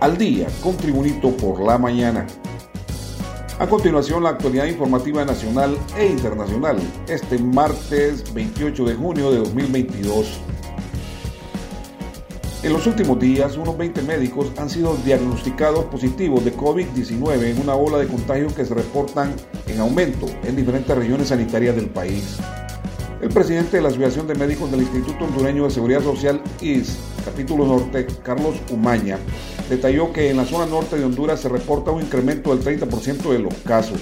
al día con Tribunito por la mañana. A continuación, la actualidad informativa nacional e internacional, este martes 28 de junio de 2022. En los últimos días, unos 20 médicos han sido diagnosticados positivos de COVID-19 en una ola de contagios que se reportan en aumento en diferentes regiones sanitarias del país. El presidente de la Asociación de Médicos del Instituto Hondureño de Seguridad Social, IS, capítulo norte, Carlos Umaña, detalló que en la zona norte de Honduras se reporta un incremento del 30% de los casos.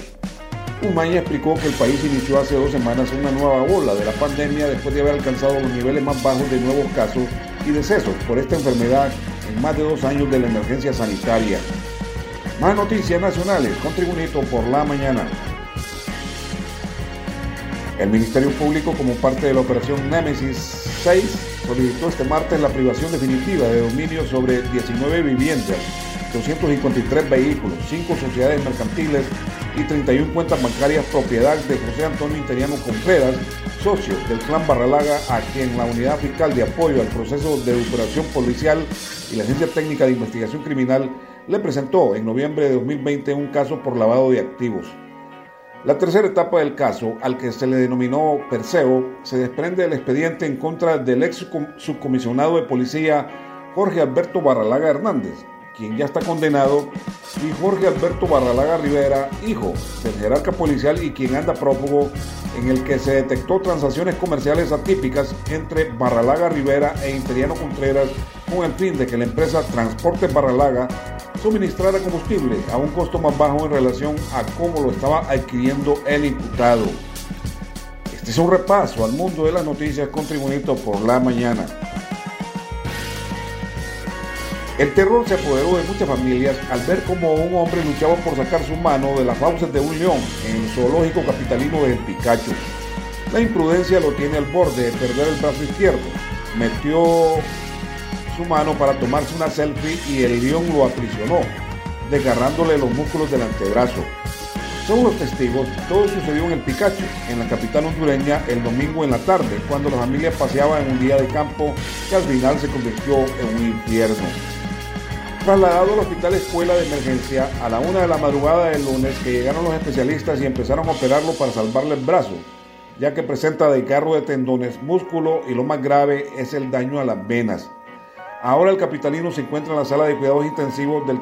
Umaña explicó que el país inició hace dos semanas una nueva ola de la pandemia después de haber alcanzado los niveles más bajos de nuevos casos y decesos por esta enfermedad en más de dos años de la emergencia sanitaria. Más noticias nacionales con Tribunito por la mañana. El Ministerio Público, como parte de la operación Nemesis 6, solicitó este martes la privación definitiva de dominio sobre 19 viviendas, 253 vehículos, 5 sociedades mercantiles y 31 cuentas bancarias propiedad de José Antonio Interiano Contreras, socio del clan Barralaga, a quien la Unidad Fiscal de Apoyo al Proceso de Operación Policial y la Agencia Técnica de Investigación Criminal le presentó en noviembre de 2020 un caso por lavado de activos. La tercera etapa del caso, al que se le denominó Perseo, se desprende del expediente en contra del ex subcomisionado de policía Jorge Alberto Barralaga Hernández, quien ya está condenado, y Jorge Alberto Barralaga Rivera, hijo del jerarca policial y quien anda prófugo, en el que se detectó transacciones comerciales atípicas entre Barralaga Rivera e Interiano Contreras con el fin de que la empresa Transporte Barralaga suministrara combustible a un costo más bajo en relación a cómo lo estaba adquiriendo el imputado. Este es un repaso al mundo de las noticias con Tribunito por la mañana. El terror se apoderó de muchas familias al ver cómo un hombre luchaba por sacar su mano de las fauces de un león en el zoológico capitalino de El Picacho. La imprudencia lo tiene al borde de perder el brazo izquierdo. Metió su mano para tomarse una selfie y el león lo aprisionó, desgarrándole los músculos del antebrazo. Según los testigos, todo sucedió en el Picacho, en la capital hondureña, el domingo en la tarde, cuando la familia paseaba en un día de campo que al final se convirtió en un infierno. Trasladado al hospital escuela de emergencia a la una de la madrugada del lunes que llegaron los especialistas y empezaron a operarlo para salvarle el brazo, ya que presenta desgarro de tendones, músculo y lo más grave es el daño a las venas. Ahora el capitalino se encuentra en la sala de cuidados intensivos del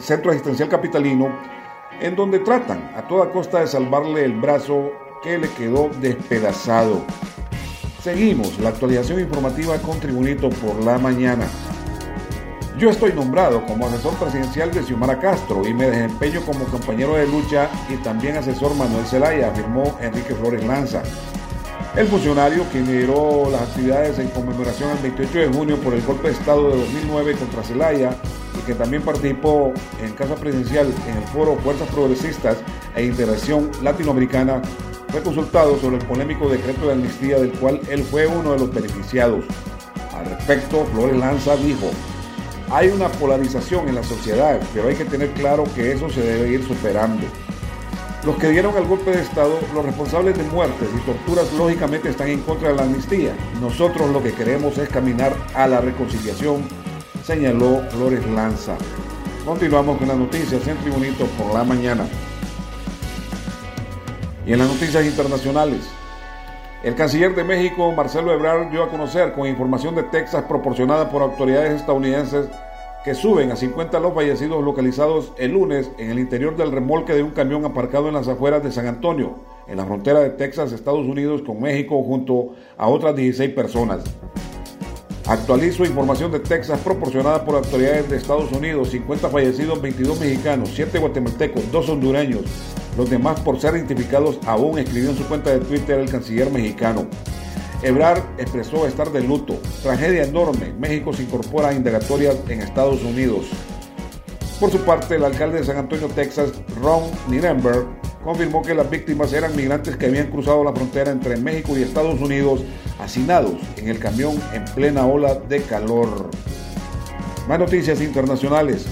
Centro Asistencial Capitalino, en donde tratan a toda costa de salvarle el brazo que le quedó despedazado. Seguimos la actualización informativa con Tribunito por la mañana. Yo estoy nombrado como asesor presidencial de Xiomara Castro y me desempeño como compañero de lucha y también asesor Manuel Zelaya, afirmó Enrique Flores Lanza. El funcionario, quien lideró las actividades en conmemoración al 28 de junio por el golpe de Estado de 2009 contra Zelaya y que también participó en Casa Presidencial en el foro Fuerzas Progresistas e Integración Latinoamericana, fue consultado sobre el polémico decreto de amnistía del cual él fue uno de los beneficiados. Al respecto, Flores Lanza dijo, hay una polarización en la sociedad, pero hay que tener claro que eso se debe ir superando. Los que dieron el golpe de Estado, los responsables de muertes y torturas, lógicamente están en contra de la amnistía. Nosotros lo que queremos es caminar a la reconciliación, señaló Flores Lanza. Continuamos con las noticias en Tribunito por la mañana. Y en las noticias internacionales, el canciller de México, Marcelo Ebrard, dio a conocer con información de Texas proporcionada por autoridades estadounidenses que suben a 50 los fallecidos localizados el lunes en el interior del remolque de un camión aparcado en las afueras de San Antonio, en la frontera de Texas, Estados Unidos con México, junto a otras 16 personas. Actualizo información de Texas proporcionada por autoridades de Estados Unidos, 50 fallecidos, 22 mexicanos, 7 guatemaltecos, 2 hondureños. Los demás por ser identificados aún escribió en su cuenta de Twitter el canciller mexicano. Ebrard expresó estar de luto. Tragedia enorme. México se incorpora a indagatorias en Estados Unidos. Por su parte, el alcalde de San Antonio, Texas, Ron Nirenberg, confirmó que las víctimas eran migrantes que habían cruzado la frontera entre México y Estados Unidos, hacinados en el camión en plena ola de calor. Más noticias internacionales.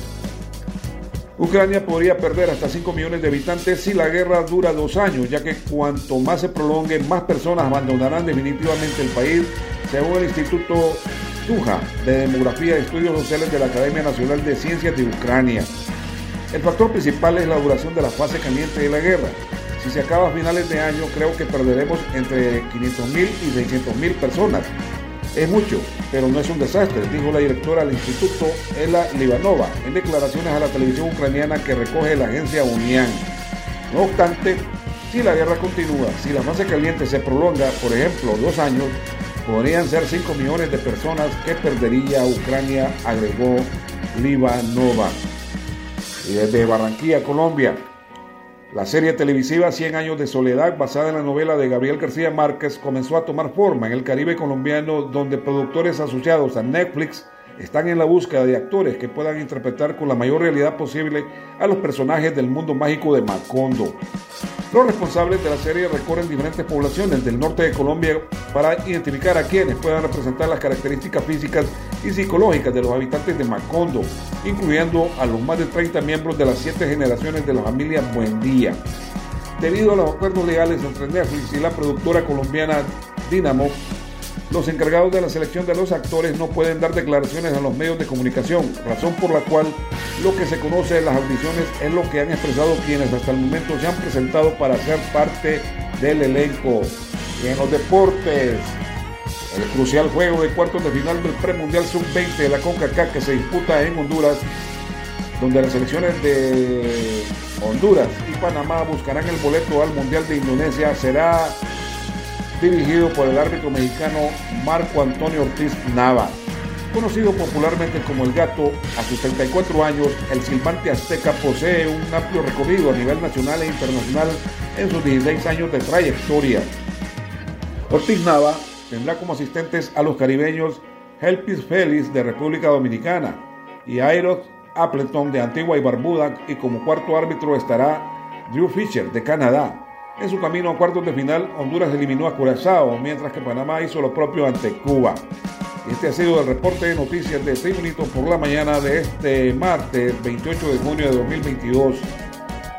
Ucrania podría perder hasta 5 millones de habitantes si la guerra dura dos años, ya que cuanto más se prolongue, más personas abandonarán definitivamente el país, según el Instituto Suja, de Demografía y Estudios Sociales de la Academia Nacional de Ciencias de Ucrania. El factor principal es la duración de la fase caliente de la guerra. Si se acaba a finales de año, creo que perderemos entre 500.000 y 600.000 personas. Es mucho, pero no es un desastre, dijo la directora del instituto, Ela Libanova, en declaraciones a la televisión ucraniana que recoge la agencia UNIAN. No obstante, si la guerra continúa, si la fase caliente se prolonga, por ejemplo, dos años, podrían ser 5 millones de personas que perdería Ucrania, agregó Libanova. Y desde Barranquilla, Colombia, la serie televisiva 100 años de soledad, basada en la novela de Gabriel García Márquez, comenzó a tomar forma en el Caribe colombiano, donde productores asociados a Netflix están en la búsqueda de actores que puedan interpretar con la mayor realidad posible a los personajes del mundo mágico de Macondo. Los responsables de la serie recorren diferentes poblaciones del norte de Colombia para identificar a quienes puedan representar las características físicas y psicológicas de los habitantes de Macondo, incluyendo a los más de 30 miembros de las siete generaciones de la familia Buendía. Debido a los acuerdos legales entre Netflix y la productora colombiana Dynamo, los encargados de la selección de los actores no pueden dar declaraciones a los medios de comunicación, razón por la cual lo que se conoce en las audiciones es lo que han expresado quienes hasta el momento se han presentado para ser parte del elenco. Y en los deportes, el crucial juego de cuartos de final del premundial sub-20 de la CONCACAF que se disputa en Honduras, donde las selecciones de Honduras y Panamá buscarán el boleto al Mundial de Indonesia, será dirigido por el árbitro mexicano Marco Antonio Ortiz Nava. Conocido popularmente como El Gato, a sus 34 años, el silbante azteca posee un amplio recorrido a nivel nacional e internacional en sus 16 años de trayectoria. Ortiz Nava tendrá como asistentes a los caribeños Helpis Félix de República Dominicana y Aeros Appleton de Antigua y Barbuda y como cuarto árbitro estará Drew Fisher de Canadá. En su camino a cuartos de final, Honduras eliminó a Curazao, mientras que Panamá hizo lo propio ante Cuba. Este ha sido el reporte de noticias de Tribunito por la mañana de este martes 28 de junio de 2022.